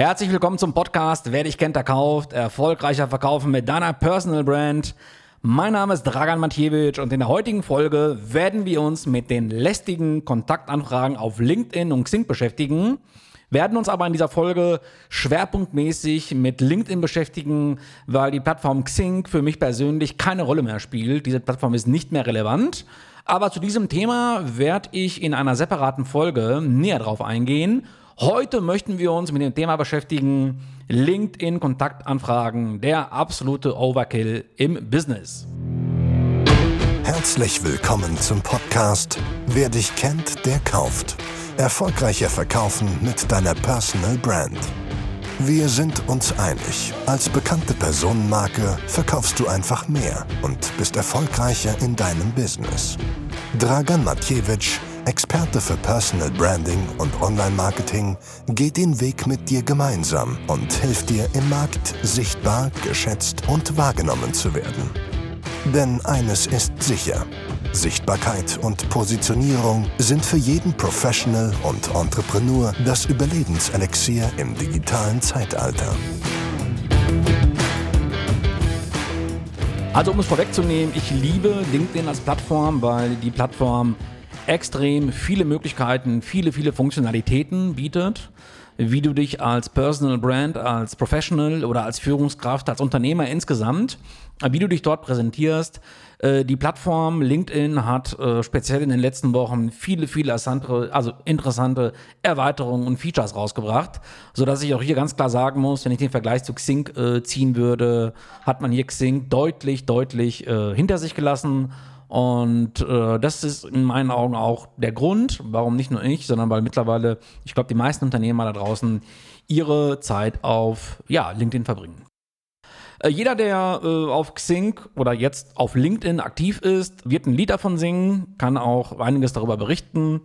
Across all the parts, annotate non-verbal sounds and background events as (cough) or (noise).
Herzlich willkommen zum Podcast Wer dich kennt, der kauft. Erfolgreicher Verkaufen mit deiner Personal Brand. Mein Name ist Dragan Matjewitsch und in der heutigen Folge werden wir uns mit den lästigen Kontaktanfragen auf LinkedIn und Xing beschäftigen. Werden uns aber in dieser Folge schwerpunktmäßig mit LinkedIn beschäftigen, weil die Plattform Xing für mich persönlich keine Rolle mehr spielt. Diese Plattform ist nicht mehr relevant. Aber zu diesem Thema werde ich in einer separaten Folge näher drauf eingehen Heute möchten wir uns mit dem Thema beschäftigen, LinkedIn-Kontaktanfragen, der absolute Overkill im Business. Herzlich willkommen zum Podcast Wer dich kennt, der kauft. Erfolgreicher Verkaufen mit deiner Personal Brand. Wir sind uns einig. Als bekannte Personenmarke verkaufst du einfach mehr und bist erfolgreicher in deinem Business. Dragan Matjewitsch Experte für Personal Branding und Online-Marketing, geht den Weg mit dir gemeinsam und hilft dir im Markt sichtbar, geschätzt und wahrgenommen zu werden. Denn eines ist sicher. Sichtbarkeit und Positionierung sind für jeden Professional und Entrepreneur das Überlebenselixier im digitalen Zeitalter. Also um es vorwegzunehmen, ich liebe LinkedIn als Plattform, weil die Plattform extrem viele Möglichkeiten, viele, viele Funktionalitäten bietet, wie du dich als Personal Brand, als Professional oder als Führungskraft, als Unternehmer insgesamt, wie du dich dort präsentierst. Äh, die Plattform LinkedIn hat äh, speziell in den letzten Wochen viele, viele interessante, also interessante Erweiterungen und Features rausgebracht, so dass ich auch hier ganz klar sagen muss, wenn ich den Vergleich zu Xing äh, ziehen würde, hat man hier Xing deutlich, deutlich hinter sich gelassen und äh, das ist in meinen Augen auch der Grund, warum nicht nur ich, sondern weil mittlerweile, ich glaube, die meisten Unternehmer da draußen ihre Zeit auf ja, LinkedIn verbringen. Äh, jeder, der äh, auf Xing oder jetzt auf LinkedIn aktiv ist, wird ein Lied davon singen, kann auch einiges darüber berichten.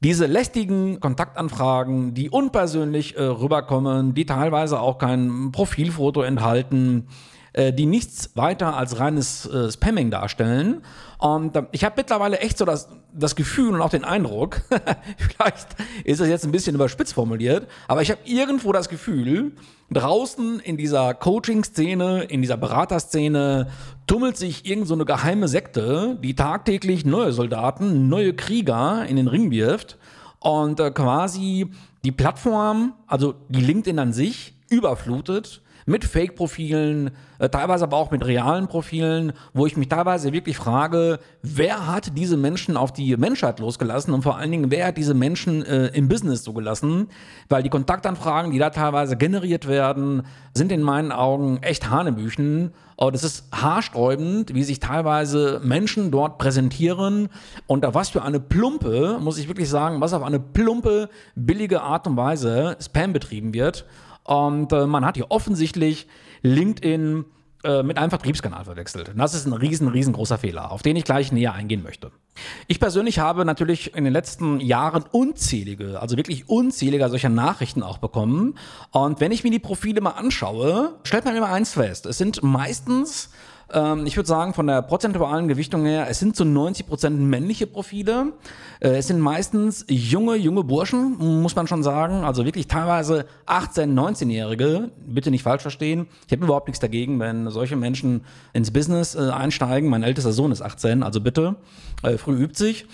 Diese lästigen Kontaktanfragen, die unpersönlich äh, rüberkommen, die teilweise auch kein Profilfoto enthalten, äh, die nichts weiter als reines äh, Spamming darstellen. Und äh, ich habe mittlerweile echt so das, das Gefühl und auch den Eindruck, (laughs) vielleicht ist es jetzt ein bisschen überspitzt formuliert, aber ich habe irgendwo das Gefühl, draußen in dieser Coaching-Szene, in dieser Beraterszene tummelt sich irgend so eine geheime Sekte, die tagtäglich neue Soldaten, neue Krieger in den Ring wirft und äh, quasi die Plattform, also die LinkedIn an sich, überflutet mit Fake-Profilen, äh, teilweise aber auch mit realen Profilen, wo ich mich teilweise wirklich frage, wer hat diese Menschen auf die Menschheit losgelassen und vor allen Dingen, wer hat diese Menschen äh, im Business zugelassen? Weil die Kontaktanfragen, die da teilweise generiert werden, sind in meinen Augen echt Hanebüchen. Und es ist haarsträubend, wie sich teilweise Menschen dort präsentieren und auf was für eine plumpe, muss ich wirklich sagen, was auf eine plumpe, billige Art und Weise Spam betrieben wird. Und äh, man hat hier offensichtlich LinkedIn äh, mit einem Vertriebskanal verwechselt. Und das ist ein riesen, riesengroßer Fehler, auf den ich gleich näher eingehen möchte. Ich persönlich habe natürlich in den letzten Jahren unzählige, also wirklich unzählige solcher Nachrichten auch bekommen. Und wenn ich mir die Profile mal anschaue, stellt man immer eins fest. Es sind meistens ähm, ich würde sagen, von der prozentualen Gewichtung her, es sind zu 90 Prozent männliche Profile. Äh, es sind meistens junge, junge Burschen, muss man schon sagen. Also wirklich teilweise 18-, 19-Jährige. Bitte nicht falsch verstehen. Ich habe überhaupt nichts dagegen, wenn solche Menschen ins Business äh, einsteigen. Mein ältester Sohn ist 18, also bitte. Äh, früh übt sich.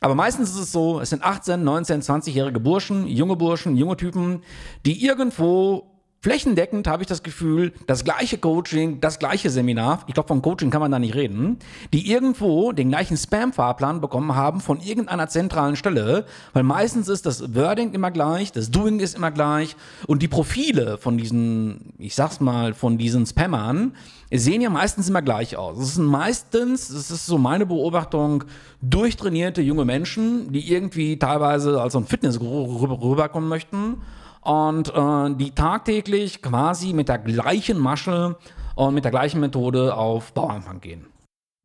Aber meistens ist es so, es sind 18, 19, 20-jährige Burschen, junge Burschen, junge Typen, die irgendwo Flächendeckend habe ich das Gefühl, das gleiche Coaching, das gleiche Seminar, ich glaube, von Coaching kann man da nicht reden, die irgendwo den gleichen Spam-Fahrplan bekommen haben von irgendeiner zentralen Stelle, weil meistens ist das Wording immer gleich, das Doing ist immer gleich und die Profile von diesen, ich sag's mal, von diesen Spammern sehen ja meistens immer gleich aus. Es sind meistens, das ist so meine Beobachtung, durchtrainierte junge Menschen, die irgendwie teilweise als so ein Fitnessguru rüberkommen möchten und äh, die tagtäglich quasi mit der gleichen Masche und mit der gleichen Methode auf Bauanfang gehen.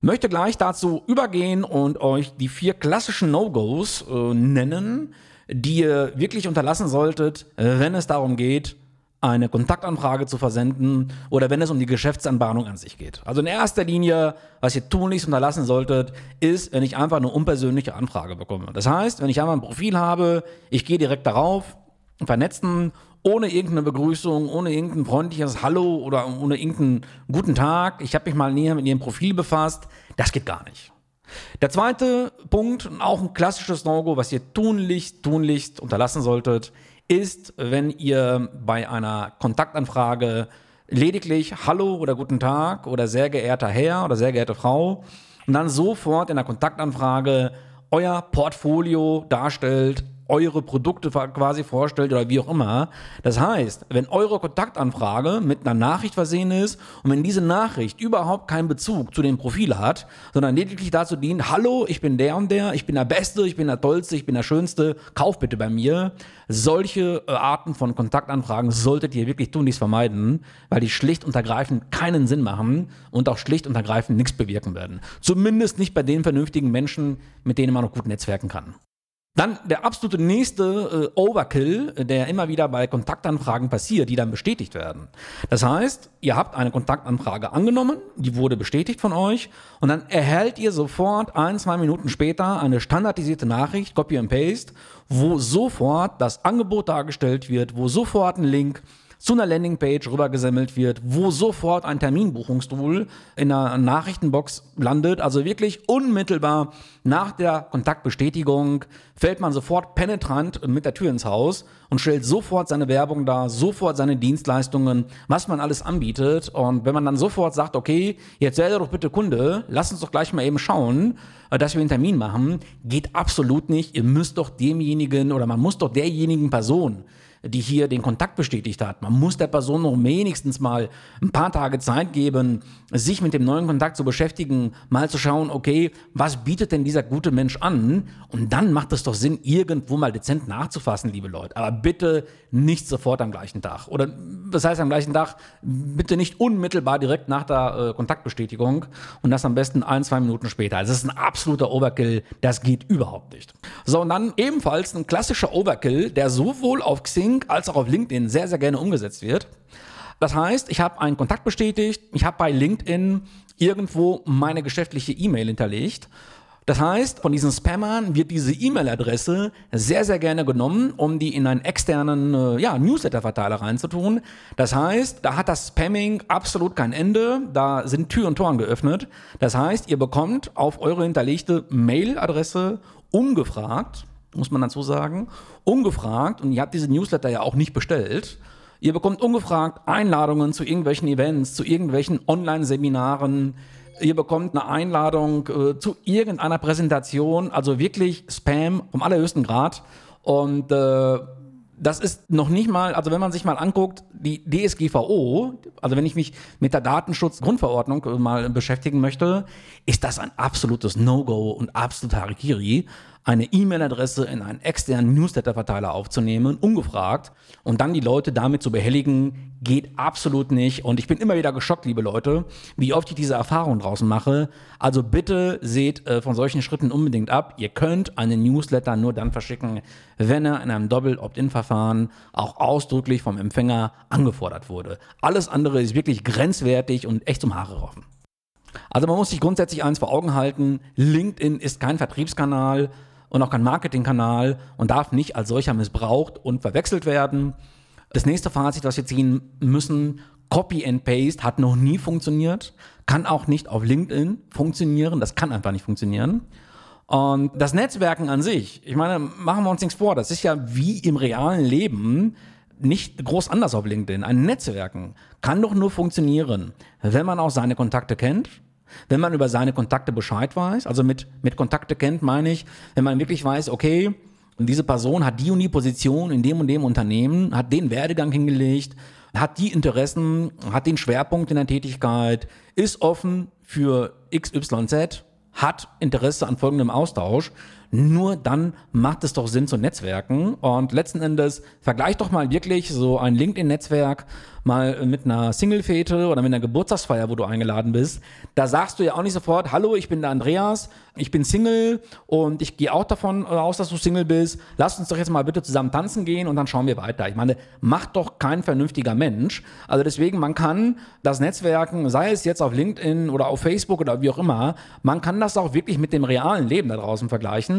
Möchte gleich dazu übergehen und euch die vier klassischen No-Gos äh, nennen, die ihr wirklich unterlassen solltet, wenn es darum geht, eine Kontaktanfrage zu versenden oder wenn es um die Geschäftsanbahnung an sich geht. Also in erster Linie, was ihr tunlichst unterlassen solltet, ist, wenn ich einfach eine unpersönliche Anfrage bekomme. Das heißt, wenn ich einfach ein Profil habe, ich gehe direkt darauf, vernetzen ohne irgendeine Begrüßung, ohne irgendein freundliches Hallo oder ohne irgendeinen guten Tag. Ich habe mich mal näher mit ihrem Profil befasst. Das geht gar nicht. Der zweite Punkt, auch ein klassisches No-Go, was ihr tunlichst, tunlichst unterlassen solltet, ist, wenn ihr bei einer Kontaktanfrage lediglich Hallo oder Guten Tag oder sehr geehrter Herr oder sehr geehrte Frau und dann sofort in der Kontaktanfrage euer Portfolio darstellt, eure Produkte quasi vorstellt oder wie auch immer. Das heißt, wenn eure Kontaktanfrage mit einer Nachricht versehen ist und wenn diese Nachricht überhaupt keinen Bezug zu dem Profil hat, sondern lediglich dazu dient, hallo, ich bin der und der, ich bin der Beste, ich bin der Tollste, ich bin der Schönste, kauf bitte bei mir. Solche äh, Arten von Kontaktanfragen solltet ihr wirklich tunlichst vermeiden, weil die schlicht und ergreifend keinen Sinn machen und auch schlicht und ergreifend nichts bewirken werden. Zumindest nicht bei den vernünftigen Menschen, mit denen man noch gut netzwerken kann. Dann der absolute nächste äh, Overkill, der immer wieder bei Kontaktanfragen passiert, die dann bestätigt werden. Das heißt, ihr habt eine Kontaktanfrage angenommen, die wurde bestätigt von euch und dann erhält ihr sofort ein, zwei Minuten später eine standardisierte Nachricht, Copy and Paste, wo sofort das Angebot dargestellt wird, wo sofort ein Link zu einer Landingpage rübergesammelt wird, wo sofort ein Terminbuchungstool in einer Nachrichtenbox landet. Also wirklich unmittelbar nach der Kontaktbestätigung fällt man sofort penetrant mit der Tür ins Haus und stellt sofort seine Werbung dar, sofort seine Dienstleistungen, was man alles anbietet. Und wenn man dann sofort sagt, okay, jetzt werde doch bitte Kunde, lass uns doch gleich mal eben schauen, dass wir einen Termin machen, geht absolut nicht. Ihr müsst doch demjenigen oder man muss doch derjenigen Person, die hier den Kontakt bestätigt hat. Man muss der Person noch wenigstens mal ein paar Tage Zeit geben, sich mit dem neuen Kontakt zu beschäftigen, mal zu schauen, okay, was bietet denn dieser gute Mensch an? Und dann macht es doch Sinn, irgendwo mal dezent nachzufassen, liebe Leute. Aber bitte nicht sofort am gleichen Tag. Oder was heißt am gleichen Tag? Bitte nicht unmittelbar direkt nach der äh, Kontaktbestätigung und das am besten ein, zwei Minuten später. Also das ist ein absoluter Overkill. Das geht überhaupt nicht. So, und dann ebenfalls ein klassischer Overkill, der sowohl auf Xing Xing als auch auf LinkedIn sehr, sehr gerne umgesetzt wird. Das heißt, ich habe einen Kontakt bestätigt, ich habe bei LinkedIn irgendwo meine geschäftliche E-Mail hinterlegt. Das heißt, von diesen Spammern wird diese E-Mail-Adresse sehr, sehr gerne genommen, um die in einen externen äh, ja, Newsletter-Verteiler reinzutun. Das heißt, da hat das Spamming absolut kein Ende, da sind Tür und Toren geöffnet. Das heißt, ihr bekommt auf eure hinterlegte Mail-Adresse ungefragt muss man dazu sagen, ungefragt, und ihr habt diese Newsletter ja auch nicht bestellt, ihr bekommt ungefragt Einladungen zu irgendwelchen Events, zu irgendwelchen Online-Seminaren, ihr bekommt eine Einladung äh, zu irgendeiner Präsentation, also wirklich Spam vom allerhöchsten Grad. Und äh, das ist noch nicht mal, also wenn man sich mal anguckt, die DSGVO, also wenn ich mich mit der Datenschutzgrundverordnung mal beschäftigen möchte, ist das ein absolutes No-Go und absolut Harikiri eine E-Mail-Adresse in einen externen Newsletter-Verteiler aufzunehmen, ungefragt, und dann die Leute damit zu behelligen, geht absolut nicht. Und ich bin immer wieder geschockt, liebe Leute, wie oft ich diese Erfahrung draußen mache. Also bitte seht äh, von solchen Schritten unbedingt ab. Ihr könnt einen Newsletter nur dann verschicken, wenn er in einem Doppel-Opt-in-Verfahren auch ausdrücklich vom Empfänger angefordert wurde. Alles andere ist wirklich grenzwertig und echt zum Haare raufen. Also man muss sich grundsätzlich eins vor Augen halten, LinkedIn ist kein Vertriebskanal, und auch kein Marketingkanal und darf nicht als solcher missbraucht und verwechselt werden. Das nächste Fazit, was wir ziehen müssen, Copy and Paste hat noch nie funktioniert, kann auch nicht auf LinkedIn funktionieren, das kann einfach nicht funktionieren. Und das Netzwerken an sich, ich meine, machen wir uns nichts vor, das ist ja wie im realen Leben nicht groß anders auf LinkedIn. Ein Netzwerken kann doch nur funktionieren, wenn man auch seine Kontakte kennt, wenn man über seine Kontakte Bescheid weiß, also mit, mit Kontakte kennt, meine ich, wenn man wirklich weiß, okay, diese Person hat die und die Position in dem und dem Unternehmen, hat den Werdegang hingelegt, hat die Interessen, hat den Schwerpunkt in der Tätigkeit, ist offen für XYZ, hat Interesse an folgendem Austausch, nur dann macht es doch Sinn zu netzwerken. Und letzten Endes vergleich doch mal wirklich so ein LinkedIn-Netzwerk mal mit einer Single-Fete oder mit einer Geburtstagsfeier, wo du eingeladen bist. Da sagst du ja auch nicht sofort, hallo, ich bin der Andreas, ich bin Single und ich gehe auch davon aus, dass du Single bist. Lass uns doch jetzt mal bitte zusammen tanzen gehen und dann schauen wir weiter. Ich meine, macht doch kein vernünftiger Mensch. Also deswegen, man kann das Netzwerken, sei es jetzt auf LinkedIn oder auf Facebook oder wie auch immer, man kann das auch wirklich mit dem realen Leben da draußen vergleichen.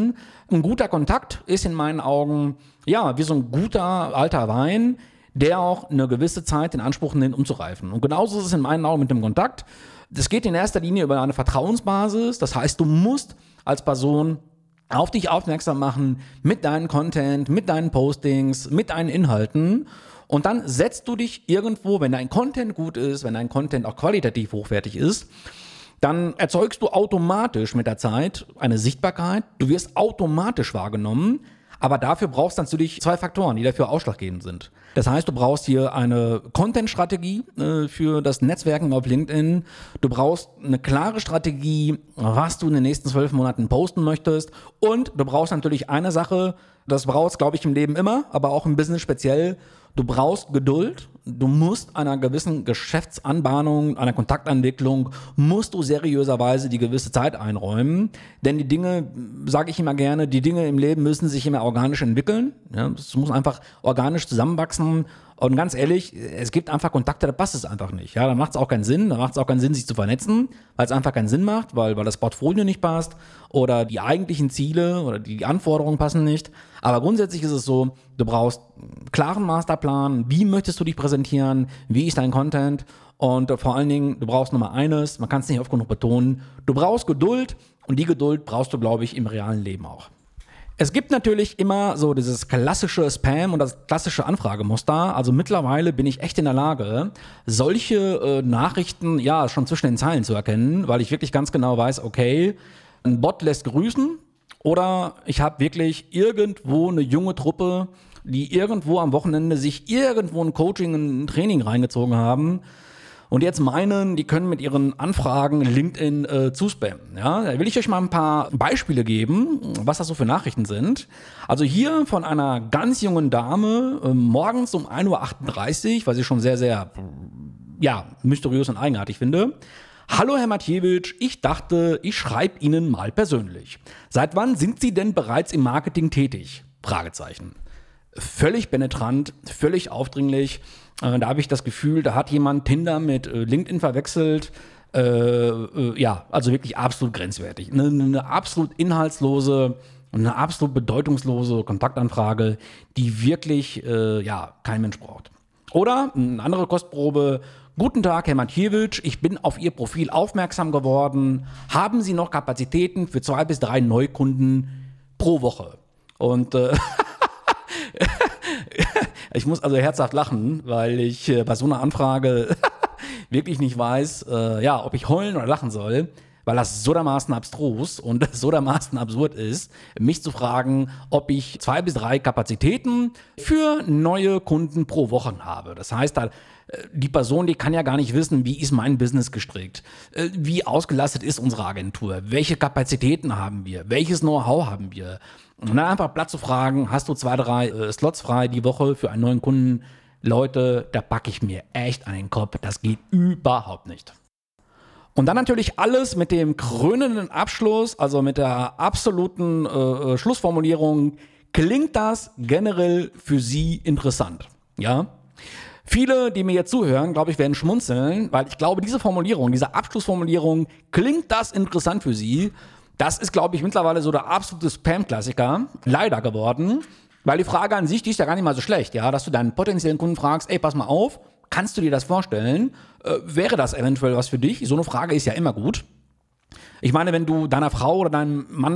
Ein guter Kontakt ist in meinen Augen, ja, wie so ein guter alter Wein, der auch eine gewisse Zeit in Anspruch nimmt, um zu reifen. Und genauso ist es in meinen Augen mit dem Kontakt. Das geht in erster Linie über eine Vertrauensbasis. Das heißt, du musst als Person auf dich aufmerksam machen mit deinem Content, mit deinen Postings, mit deinen Inhalten. Und dann setzt du dich irgendwo, wenn dein Content gut ist, wenn dein Content auch qualitativ hochwertig ist, dann erzeugst du automatisch mit der Zeit eine Sichtbarkeit. Du wirst automatisch wahrgenommen. Aber dafür brauchst du natürlich zwei Faktoren, die dafür ausschlaggebend sind. Das heißt, du brauchst hier eine Content-Strategie äh, für das Netzwerken auf LinkedIn. Du brauchst eine klare Strategie, was du in den nächsten zwölf Monaten posten möchtest. Und du brauchst natürlich eine Sache, das brauchst, glaube ich, im Leben immer, aber auch im Business speziell. Du brauchst Geduld. Du musst einer gewissen Geschäftsanbahnung, einer Kontaktentwicklung, musst du seriöserweise die gewisse Zeit einräumen. Denn die Dinge, sage ich immer gerne, die Dinge im Leben müssen sich immer organisch entwickeln. Ja, es muss einfach organisch zusammenwachsen. Und ganz ehrlich, es gibt einfach Kontakte, da passt es einfach nicht. Ja, da macht es auch keinen Sinn. Da macht es auch keinen Sinn, sich zu vernetzen, weil es einfach keinen Sinn macht, weil, weil das Portfolio nicht passt oder die eigentlichen Ziele oder die Anforderungen passen nicht. Aber grundsätzlich ist es so, du brauchst einen klaren Masterplan. Wie möchtest du dich präsentieren? Wie ist dein Content? Und vor allen Dingen, du brauchst Nummer eines, man kann es nicht oft genug betonen, du brauchst Geduld und die Geduld brauchst du, glaube ich, im realen Leben auch. Es gibt natürlich immer so dieses klassische Spam und das klassische Anfragemuster. Also mittlerweile bin ich echt in der Lage, solche äh, Nachrichten ja schon zwischen den Zeilen zu erkennen, weil ich wirklich ganz genau weiß, okay, ein Bot lässt grüßen oder ich habe wirklich irgendwo eine junge Truppe, die irgendwo am Wochenende sich irgendwo ein Coaching, ein Training reingezogen haben und jetzt meinen, die können mit ihren Anfragen LinkedIn äh, zuspammen. Ja, da will ich euch mal ein paar Beispiele geben, was das so für Nachrichten sind. Also hier von einer ganz jungen Dame, äh, morgens um 1.38 Uhr, was ich schon sehr, sehr, ja, mysteriös und eigenartig finde. Hallo Herr Matjewitsch, ich dachte, ich schreibe Ihnen mal persönlich. Seit wann sind Sie denn bereits im Marketing tätig? Fragezeichen. Völlig penetrant, völlig aufdringlich. Äh, da habe ich das Gefühl, da hat jemand Tinder mit äh, LinkedIn verwechselt. Äh, äh, ja, also wirklich absolut grenzwertig. Eine, eine absolut inhaltslose, eine absolut bedeutungslose Kontaktanfrage, die wirklich äh, ja kein Mensch braucht. Oder eine andere Kostprobe. Guten Tag, Herr Matjewitsch. Ich bin auf Ihr Profil aufmerksam geworden. Haben Sie noch Kapazitäten für zwei bis drei Neukunden pro Woche? Und äh, (laughs) ich muss also herzhaft lachen, weil ich äh, bei so einer Anfrage (laughs) wirklich nicht weiß, äh, ja, ob ich heulen oder lachen soll, weil das so dermaßen abstrus und (laughs) so dermaßen absurd ist, mich zu fragen, ob ich zwei bis drei Kapazitäten für neue Kunden pro Woche habe. Das heißt, da die Person, die kann ja gar nicht wissen, wie ist mein Business gestrickt, äh, wie ausgelastet ist unsere Agentur, welche Kapazitäten haben wir, welches Know-how haben wir. Und dann einfach Platz zu fragen, hast du zwei, drei äh, Slots frei die Woche für einen neuen Kunden? Leute, da packe ich mir echt an den Kopf. Das geht überhaupt nicht. Und dann natürlich alles mit dem krönenden Abschluss, also mit der absoluten äh, äh Schlussformulierung. Klingt das generell für Sie interessant? Ja? Viele, die mir jetzt zuhören, glaube ich, werden schmunzeln, weil ich glaube, diese Formulierung, diese Abschlussformulierung, klingt das interessant für Sie? Das ist, glaube ich, mittlerweile so der absolute Spam-Klassiker, leider geworden. Weil die Frage an sich, die ist ja gar nicht mal so schlecht, ja, dass du deinen potenziellen Kunden fragst, ey, pass mal auf, kannst du dir das vorstellen? Äh, wäre das eventuell was für dich? So eine Frage ist ja immer gut. Ich meine, wenn du deiner Frau oder deinem Mann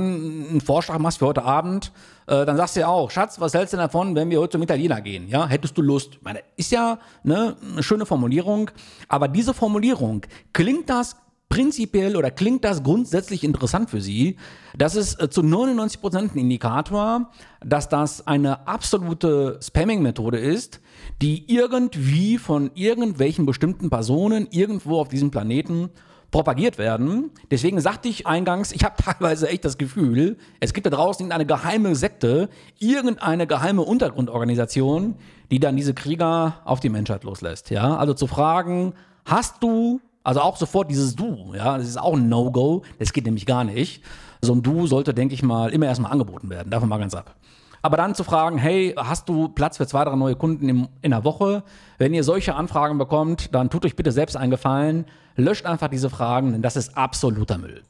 einen Vorschlag machst für heute Abend, äh, dann sagst du ja auch, Schatz, was hältst du davon, wenn wir heute zum Italiener gehen? Ja, hättest du Lust? Ich meine, ist ja ne, eine schöne Formulierung, aber diese Formulierung, klingt das prinzipiell oder klingt das grundsätzlich interessant für Sie? Das ist äh, zu 99 Prozent ein Indikator, dass das eine absolute Spamming-Methode ist, die irgendwie von irgendwelchen bestimmten Personen irgendwo auf diesem Planeten propagiert werden. Deswegen sagte ich eingangs, ich habe (laughs) teilweise echt das Gefühl, es gibt da draußen irgendeine geheime Sekte, irgendeine geheime Untergrundorganisation, die dann diese Krieger auf die Menschheit loslässt. Ja, also zu fragen, hast du, also auch sofort dieses Du, ja, das ist auch ein No-Go, das geht nämlich gar nicht. So ein Du sollte, denke ich mal, immer erstmal angeboten werden, davon mal ganz ab. Aber dann zu fragen, hey, hast du Platz für zwei, drei neue Kunden im, in der Woche? Wenn ihr solche Anfragen bekommt, dann tut euch bitte selbst einen Gefallen, löscht einfach diese Fragen, denn das ist absoluter Müll.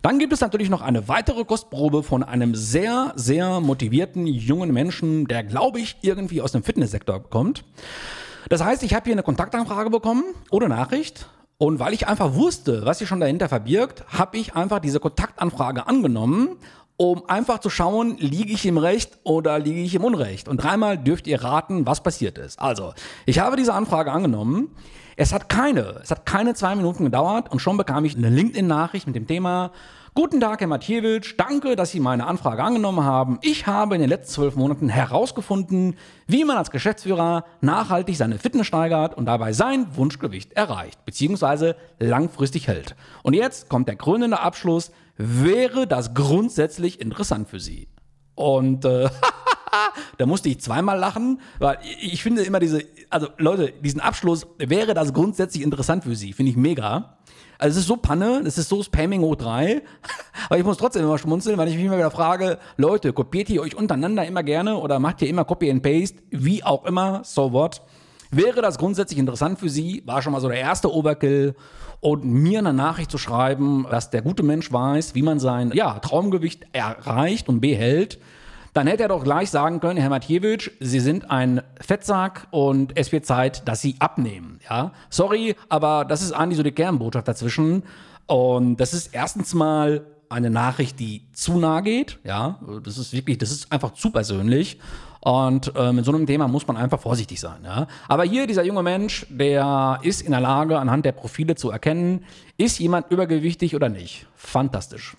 Dann gibt es natürlich noch eine weitere Kostprobe von einem sehr, sehr motivierten jungen Menschen, der, glaube ich, irgendwie aus dem Fitnesssektor kommt. Das heißt, ich habe hier eine Kontaktanfrage bekommen oder Nachricht. Und weil ich einfach wusste, was sich schon dahinter verbirgt, habe ich einfach diese Kontaktanfrage angenommen, um einfach zu schauen, liege ich im Recht oder liege ich im Unrecht. Und dreimal dürft ihr raten, was passiert ist. Also, ich habe diese Anfrage angenommen. Es hat keine, es hat keine zwei Minuten gedauert und schon bekam ich eine LinkedIn-Nachricht mit dem Thema, Guten Tag, Herr Matjewitsch. Danke, dass Sie meine Anfrage angenommen haben. Ich habe in den letzten zwölf Monaten herausgefunden, wie man als Geschäftsführer nachhaltig seine Fitness steigert und dabei sein Wunschgewicht erreicht, beziehungsweise langfristig hält. Und jetzt kommt der krönende Abschluss. Wäre das grundsätzlich interessant für Sie? Und äh, (laughs) (laughs) da musste ich zweimal lachen, weil ich finde immer diese, also Leute, diesen Abschluss, wäre das grundsätzlich interessant für Sie, finde ich mega. Also es ist so Panne, es ist so Spamming hoch (laughs) 3, aber ich muss trotzdem immer schmunzeln, weil ich mich immer wieder frage, Leute, kopiert ihr euch untereinander immer gerne oder macht ihr immer Copy and Paste, wie auch immer, so what? Wäre das grundsätzlich interessant für Sie? War schon mal so der erste Overkill. Und mir eine Nachricht zu schreiben, dass der gute Mensch weiß, wie man sein ja, Traumgewicht erreicht und behält dann hätte er doch gleich sagen können, Herr Matjewitsch, Sie sind ein Fettsack und es wird Zeit, dass Sie abnehmen. Ja, sorry, aber das ist eigentlich so die Kernbotschaft dazwischen. Und das ist erstens mal eine Nachricht, die zu nah geht. Ja, das ist wirklich, das ist einfach zu persönlich. Und äh, mit so einem Thema muss man einfach vorsichtig sein. Ja? Aber hier, dieser junge Mensch, der ist in der Lage, anhand der Profile zu erkennen, ist jemand übergewichtig oder nicht. Fantastisch.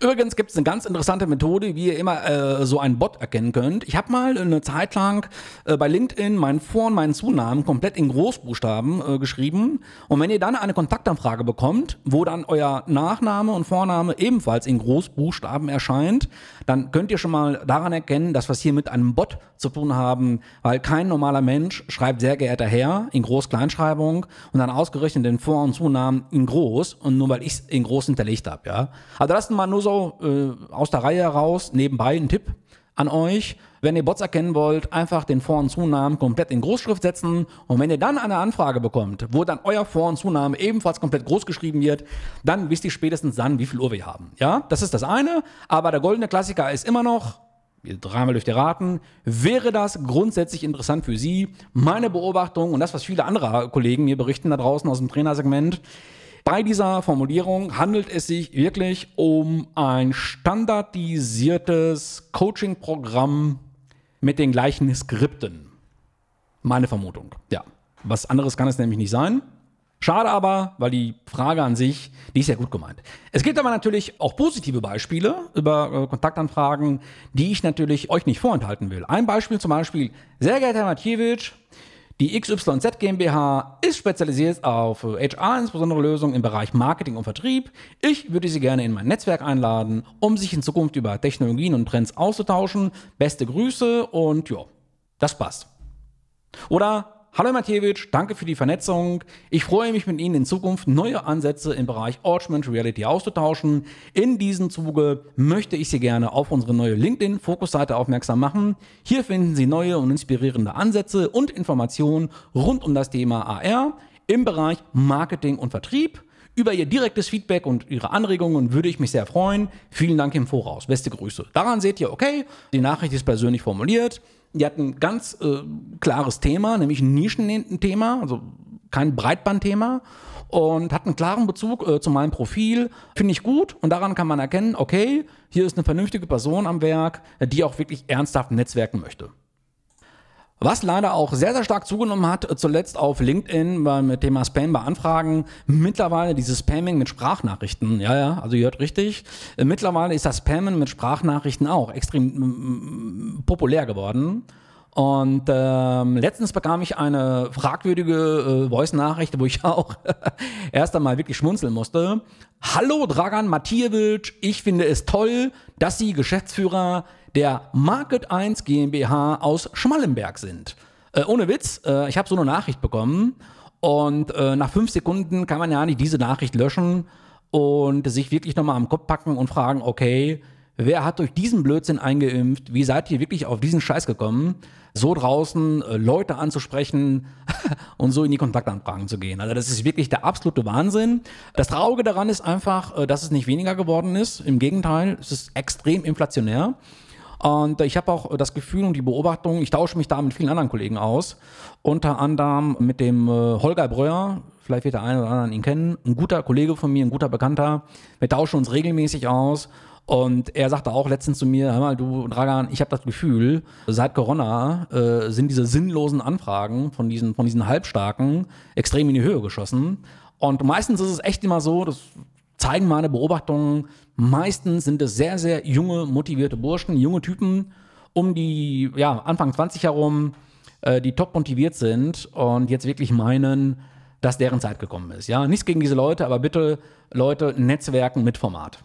Übrigens gibt es eine ganz interessante Methode, wie ihr immer äh, so einen Bot erkennen könnt. Ich habe mal eine Zeit lang äh, bei LinkedIn meinen Vor- und meinen Zunamen komplett in Großbuchstaben äh, geschrieben. Und wenn ihr dann eine Kontaktanfrage bekommt, wo dann euer Nachname und Vorname ebenfalls in Großbuchstaben erscheint, dann könnt ihr schon mal daran erkennen, dass wir es hier mit einem Bot zu tun haben, weil kein normaler Mensch schreibt sehr geehrter Herr in Groß-Kleinschreibung und dann ausgerechnet den Vor- und Zunamen in Groß und nur weil ich es in Groß hinterlegt habe. Ja? Also das mal nur so äh, aus der Reihe heraus, nebenbei ein Tipp an euch. Wenn ihr Bots erkennen wollt, einfach den Vor- und Zunamen komplett in Großschrift setzen. Und wenn ihr dann eine Anfrage bekommt, wo dann euer Vor- und Zunahme ebenfalls komplett groß geschrieben wird, dann wisst ihr spätestens dann, wie viel Uhr wir haben. Ja, das ist das eine. Aber der goldene Klassiker ist immer noch, dreimal dürft ihr raten, wäre das grundsätzlich interessant für Sie? Meine Beobachtung und das, was viele andere Kollegen mir berichten da draußen aus dem Trainersegment, bei dieser Formulierung handelt es sich wirklich um ein standardisiertes Coaching-Programm mit den gleichen Skripten. Meine Vermutung. Ja. Was anderes kann es nämlich nicht sein. Schade aber, weil die Frage an sich, die ist ja gut gemeint. Es gibt aber natürlich auch positive Beispiele über äh, Kontaktanfragen, die ich natürlich euch nicht vorenthalten will. Ein Beispiel zum Beispiel, sehr geehrter Herr Matjewitsch, die XYZ GmbH ist spezialisiert auf HR, insbesondere Lösungen im Bereich Marketing und Vertrieb. Ich würde Sie gerne in mein Netzwerk einladen, um sich in Zukunft über Technologien und Trends auszutauschen. Beste Grüße und ja, das passt. Oder Hallo Matjewitsch, danke für die Vernetzung. Ich freue mich mit Ihnen in Zukunft neue Ansätze im Bereich Augmented Reality auszutauschen. In diesem Zuge möchte ich Sie gerne auf unsere neue LinkedIn-Fokusseite aufmerksam machen. Hier finden Sie neue und inspirierende Ansätze und Informationen rund um das Thema AR im Bereich Marketing und Vertrieb. Über Ihr direktes Feedback und Ihre Anregungen würde ich mich sehr freuen. Vielen Dank im Voraus. Beste Grüße. Daran seht ihr, okay, die Nachricht ist persönlich formuliert. Die hat ein ganz äh, klares Thema, nämlich ein Nischenthema, also kein Breitbandthema und hat einen klaren Bezug äh, zu meinem Profil. Finde ich gut und daran kann man erkennen, okay, hier ist eine vernünftige Person am Werk, die auch wirklich ernsthaft netzwerken möchte. Was leider auch sehr, sehr stark zugenommen hat, äh, zuletzt auf LinkedIn beim Thema Spam bei Anfragen. Mittlerweile dieses Spamming mit Sprachnachrichten. Ja, ja, also ihr hört richtig. Äh, mittlerweile ist das Spammen mit Sprachnachrichten auch extrem populär geworden. Und ähm, letztens bekam ich eine fragwürdige äh, Voice-Nachricht, wo ich (laughs) auch erst einmal wirklich schmunzeln musste. Hallo Dragan Matijewitsch, ich finde es toll, dass Sie Geschäftsführer der Market 1 GmbH aus Schmallenberg sind. Äh, ohne Witz, äh, ich habe so eine Nachricht bekommen und äh, nach fünf Sekunden kann man ja nicht diese Nachricht löschen und sich wirklich nochmal am Kopf packen und fragen, okay, wer hat durch diesen Blödsinn eingeimpft? Wie seid ihr wirklich auf diesen Scheiß gekommen? So draußen äh, Leute anzusprechen (laughs) und so in die Kontaktanfragen zu gehen. Also das ist wirklich der absolute Wahnsinn. Das Traurige daran ist einfach, äh, dass es nicht weniger geworden ist. Im Gegenteil, es ist extrem inflationär. Und ich habe auch das Gefühl und die Beobachtung, ich tausche mich da mit vielen anderen Kollegen aus, unter anderem mit dem äh, Holger Breuer, vielleicht wird der eine oder andere ihn kennen, ein guter Kollege von mir, ein guter Bekannter. Wir tauschen uns regelmäßig aus und er sagte auch letztens zu mir, hör mal, du Dragan, ich habe das Gefühl, seit Corona äh, sind diese sinnlosen Anfragen von diesen, von diesen Halbstarken extrem in die Höhe geschossen. Und meistens ist es echt immer so, das zeigen meine Beobachtungen, meistens sind es sehr, sehr junge, motivierte Burschen, junge Typen um die ja, Anfang 20 herum, äh, die top motiviert sind und jetzt wirklich meinen, dass deren Zeit gekommen ist. Ja, nichts gegen diese Leute, aber bitte Leute, Netzwerken mit Format.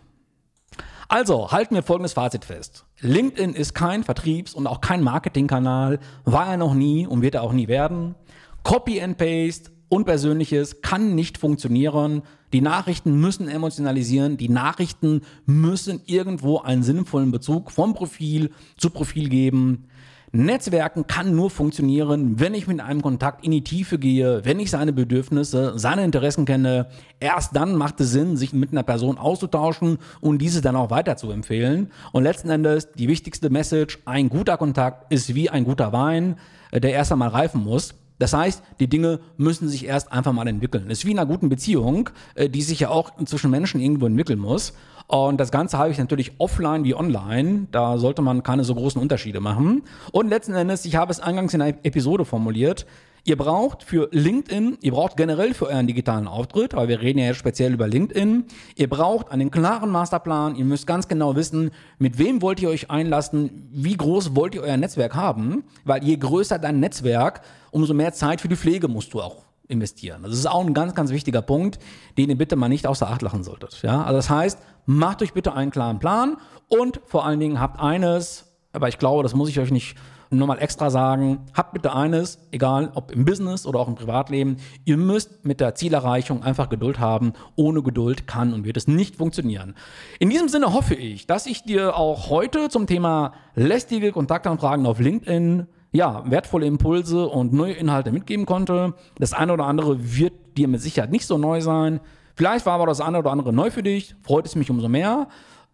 Also halten wir folgendes Fazit fest. LinkedIn ist kein Vertriebs- und auch kein Marketingkanal, war er noch nie und wird er auch nie werden. Copy and Paste, Unpersönliches kann nicht funktionieren. Die Nachrichten müssen emotionalisieren. Die Nachrichten müssen irgendwo einen sinnvollen Bezug vom Profil zu Profil geben. Netzwerken kann nur funktionieren, wenn ich mit einem Kontakt in die Tiefe gehe, wenn ich seine Bedürfnisse, seine Interessen kenne. Erst dann macht es Sinn, sich mit einer Person auszutauschen und diese dann auch weiter zu empfehlen. Und letzten Endes die wichtigste Message, ein guter Kontakt ist wie ein guter Wein, äh, der erst einmal reifen muss. Das heißt, die Dinge müssen sich erst einfach mal entwickeln. Es ist wie in einer guten Beziehung, äh, die sich ja auch zwischen Menschen irgendwo entwickeln muss. Und das Ganze habe ich natürlich offline wie online. Da sollte man keine so großen Unterschiede machen. Und letzten Endes, ich habe es eingangs in einer Episode formuliert, Ihr braucht für LinkedIn, ihr braucht generell für euren digitalen Auftritt, weil wir reden ja jetzt speziell über LinkedIn, ihr braucht einen klaren Masterplan, ihr müsst ganz genau wissen, mit wem wollt ihr euch einlassen, wie groß wollt ihr euer Netzwerk haben, weil je größer dein Netzwerk, umso mehr Zeit für die Pflege musst du auch investieren. Das ist auch ein ganz, ganz wichtiger Punkt, den ihr bitte mal nicht außer Acht lachen solltet. Ja? Also das heißt, macht euch bitte einen klaren Plan und vor allen Dingen habt eines, aber ich glaube, das muss ich euch nicht nochmal extra sagen, habt bitte eines, egal ob im Business oder auch im Privatleben, ihr müsst mit der Zielerreichung einfach Geduld haben. Ohne Geduld kann und wird es nicht funktionieren. In diesem Sinne hoffe ich, dass ich dir auch heute zum Thema lästige Kontaktanfragen auf LinkedIn ja, wertvolle Impulse und neue Inhalte mitgeben konnte. Das eine oder andere wird dir mit Sicherheit nicht so neu sein. Vielleicht war aber das eine oder andere neu für dich, freut es mich umso mehr.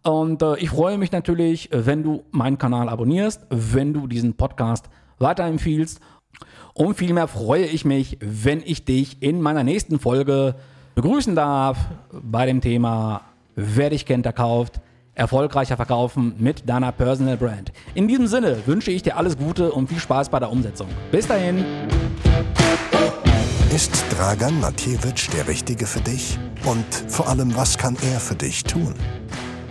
Und äh, ich freue mich natürlich, wenn du meinen Kanal abonnierst, wenn du diesen Podcast weiterempfiehlst. Und vielmehr freue ich mich, wenn ich dich in meiner nächsten Folge begrüßen darf bei dem Thema Wer dich kennt, der kauft erfolgreicher verkaufen mit deiner Personal Brand. In diesem Sinne wünsche ich dir alles Gute und viel Spaß bei der Umsetzung. Bis dahin. Ist Dragan Matjewitsch der Richtige für dich? Und vor allem, was kann er für dich tun?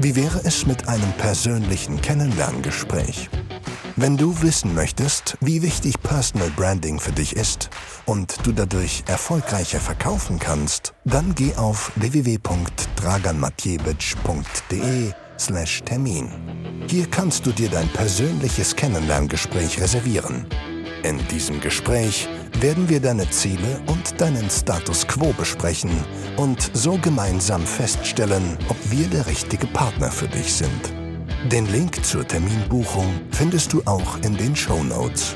Wie wäre es mit einem persönlichen Kennenlerngespräch? Wenn du wissen möchtest, wie wichtig Personal Branding für dich ist und du dadurch erfolgreicher verkaufen kannst, dann geh auf www.draganmatjewitsch.de slash Termin. Hier kannst du dir dein persönliches Kennenlerngespräch reservieren. In diesem Gespräch werden wir deine Ziele und deinen Status quo besprechen und so gemeinsam feststellen, ob wir der richtige Partner für dich sind. Den Link zur Terminbuchung findest du auch in den Show Notes.